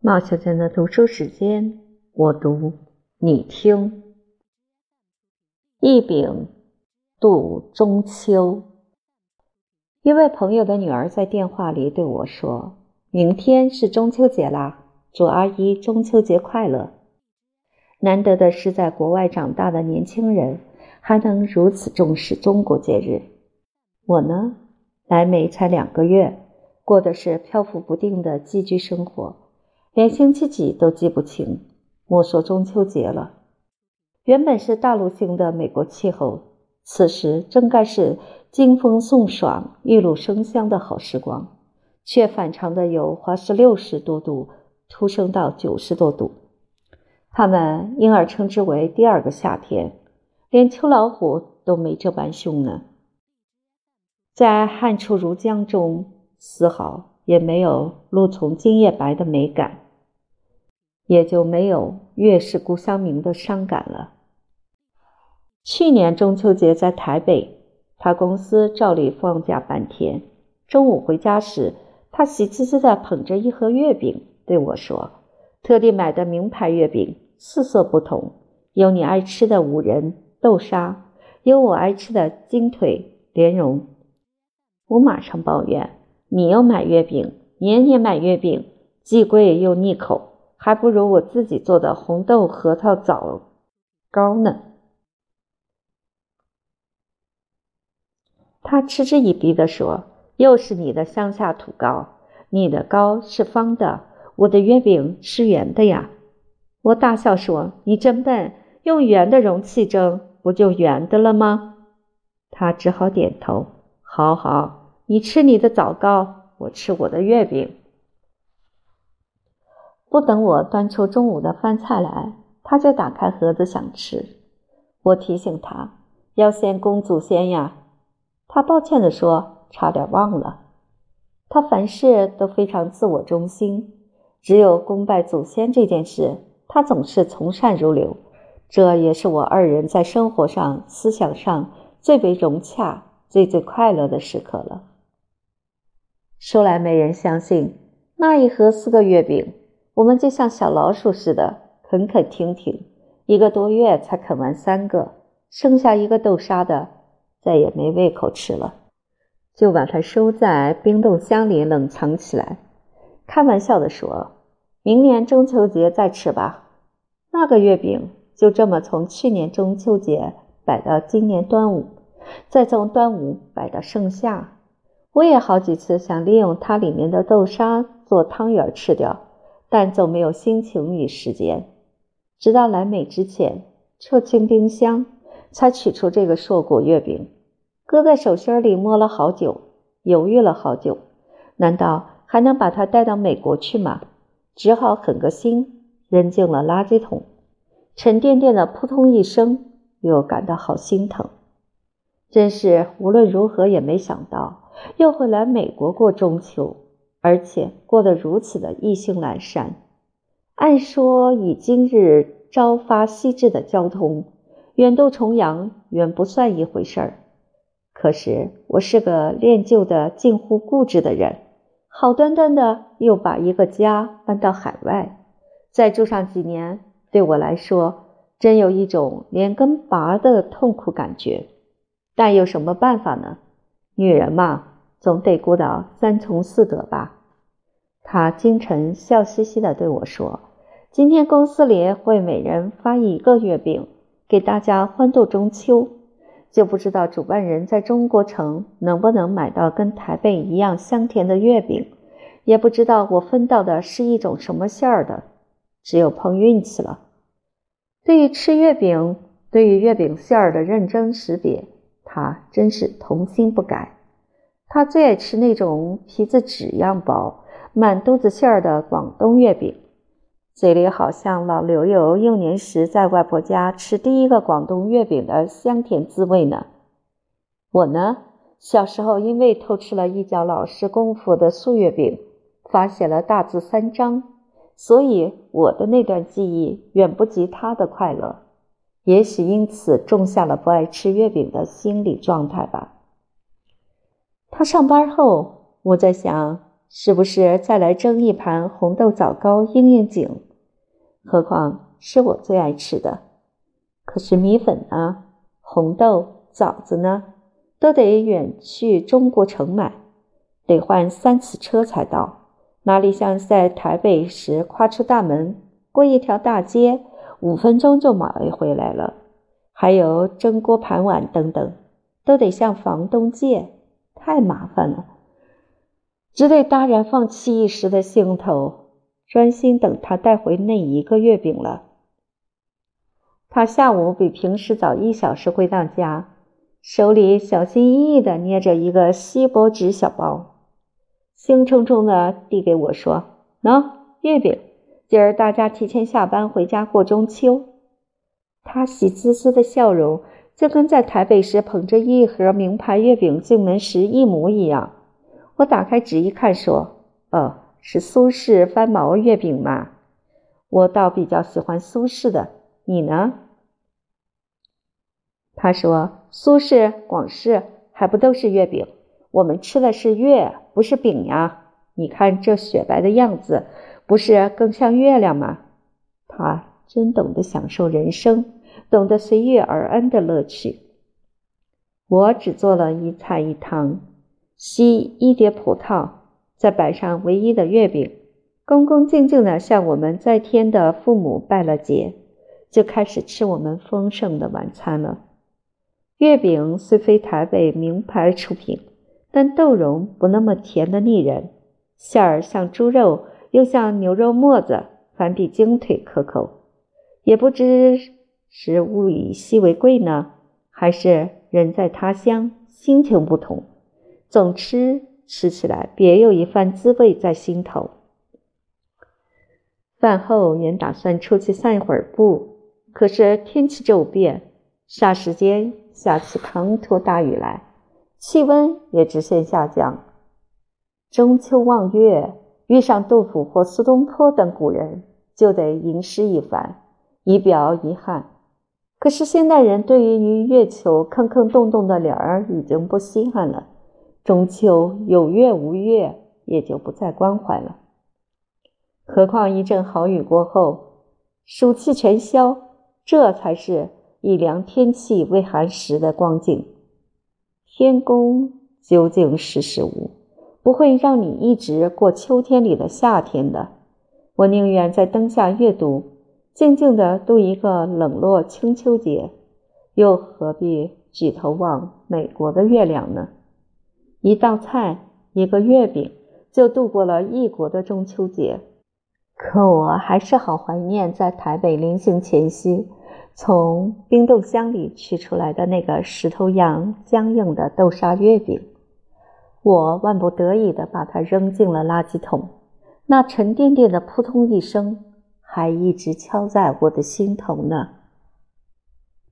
冒小娟的读书时间，我读，你听。一饼度中秋。一位朋友的女儿在电话里对我说：“明天是中秋节啦，祝阿姨中秋节快乐。”难得的是，在国外长大的年轻人还能如此重视中国节日。我呢，来美才两个月，过的是漂浮不定的寄居生活。连星期几都记不清，莫说中秋节了。原本是大陆性的美国气候，此时正该是金风送爽、玉露生香的好时光，却反常的由华氏六十多度突升到九十多度。他们因而称之为第二个夏天，连秋老虎都没这般凶呢。在汗出如江中，丝毫也没有露从今夜白的美感。也就没有月是故乡明的伤感了。去年中秋节在台北，他公司照例放假半天。中午回家时，他喜滋滋地捧着一盒月饼对我说：“特地买的名牌月饼，四色不同，有你爱吃的五仁豆沙，有我爱吃的金腿莲蓉。”我马上抱怨：“你又买月饼，年年买月饼，既贵又腻口。”还不如我自己做的红豆核桃枣糕呢。他嗤之以鼻地说：“又是你的乡下土糕，你的糕是方的，我的月饼是圆的呀。”我大笑说：“你真笨，用圆的容器蒸，不就圆的了吗？”他只好点头：“好好，你吃你的枣糕，我吃我的月饼。”不等我端出中午的饭菜来，他就打开盒子想吃。我提醒他要先供祖先呀，他抱歉地说：“差点忘了。”他凡事都非常自我中心，只有恭拜祖先这件事，他总是从善如流。这也是我二人在生活上、思想上最为融洽、最最快乐的时刻了。说来没人相信，那一盒四个月饼。我们就像小老鼠似的，啃啃停停，一个多月才啃完三个，剩下一个豆沙的，再也没胃口吃了，就把它收在冰冻箱里冷藏起来。开玩笑的说：“明年中秋节再吃吧。”那个月饼就这么从去年中秋节摆到今年端午，再从端午摆到盛夏。我也好几次想利用它里面的豆沙做汤圆吃掉。但总没有心情与时间，直到来美之前，撤清冰箱，才取出这个硕果月饼，搁在手心里摸了好久，犹豫了好久，难道还能把它带到美国去吗？只好狠个心，扔进了垃圾桶。沉甸甸的扑通一声，又感到好心疼。真是无论如何也没想到，又会来美国过中秋。而且过得如此的意兴阑珊。按说以今日朝发夕至的交通，远渡重洋远不算一回事儿。可是我是个恋旧的近乎固执的人，好端端的又把一个家搬到海外，再住上几年，对我来说真有一种连根拔的痛苦感觉。但有什么办法呢？女人嘛。总得顾到三从四德吧。他清晨笑嘻嘻地对我说：“今天公司里会每人发一个月饼，给大家欢度中秋。就不知道主办人在中国城能不能买到跟台北一样香甜的月饼，也不知道我分到的是一种什么馅儿的，只有碰运气了。对于吃月饼，对于月饼馅儿的认真识别，他真是童心不改。”他最爱吃那种皮子纸样薄、满肚子馅儿的广东月饼，嘴里好像老刘有幼年时在外婆家吃第一个广东月饼的香甜滋味呢。我呢，小时候因为偷吃了一角老师功夫的素月饼，发写了大字三张，所以我的那段记忆远不及他的快乐，也许因此种下了不爱吃月饼的心理状态吧。他上班后，我在想，是不是再来蒸一盘红豆枣糕应应景？何况是我最爱吃的。可是米粉呢？红豆、枣子呢？都得远去中国城买，得换三次车才到。哪里像在台北时，跨出大门，过一条大街，五分钟就买回来了。还有蒸锅盘碗等等，都得向房东借，太麻烦了。只得戛然放弃一时的兴头，专心等他带回那一个月饼了。他下午比平时早一小时回到家，手里小心翼翼地捏着一个锡箔纸小包。兴冲冲的递给我说：“喏，月饼，今儿大家提前下班回家过中秋。”他喜滋滋的笑容，就跟在台北时捧着一盒名牌月饼进门时一模一样。我打开纸一看，说：“哦，是苏式翻毛月饼嘛？我倒比较喜欢苏式的，你呢？”他说：“苏式、广式还不都是月饼？我们吃的是月。”不是饼呀，你看这雪白的样子，不是更像月亮吗？他真懂得享受人生，懂得随遇而安的乐趣。我只做了一菜一汤，吸一碟葡萄，再摆上唯一的月饼，恭恭敬敬地向我们在天的父母拜了节，就开始吃我们丰盛的晚餐了。月饼虽非台北名牌出品。但豆蓉不那么甜的腻人，馅儿像猪肉，又像牛肉末子，反比精腿可口。也不知是物以稀为贵呢，还是人在他乡，心情不同，总吃吃起来别有一番滋味在心头。饭后原打算出去散一会儿步，可是天气骤变，霎时间下起滂沱大雨来。气温也直线下降。中秋望月，遇上杜甫或苏东坡等古人，就得吟诗一番，以表遗憾。可是现代人对于月球坑坑洞洞的脸儿已经不稀罕了，中秋有月无月也就不再关怀了。何况一阵好雨过后，暑气全消，这才是以凉天气为寒食的光景。天公究竟识时务，不会让你一直过秋天里的夏天的。我宁愿在灯下阅读，静静地度一个冷落清秋节，又何必举头望美国的月亮呢？一道菜，一个月饼，就度过了异国的中秋节。可我还是好怀念在台北临行前夕。从冰冻箱里取出来的那个石头样僵硬的豆沙月饼，我万不得已地把它扔进了垃圾桶。那沉甸甸的扑通一声，还一直敲在我的心头呢。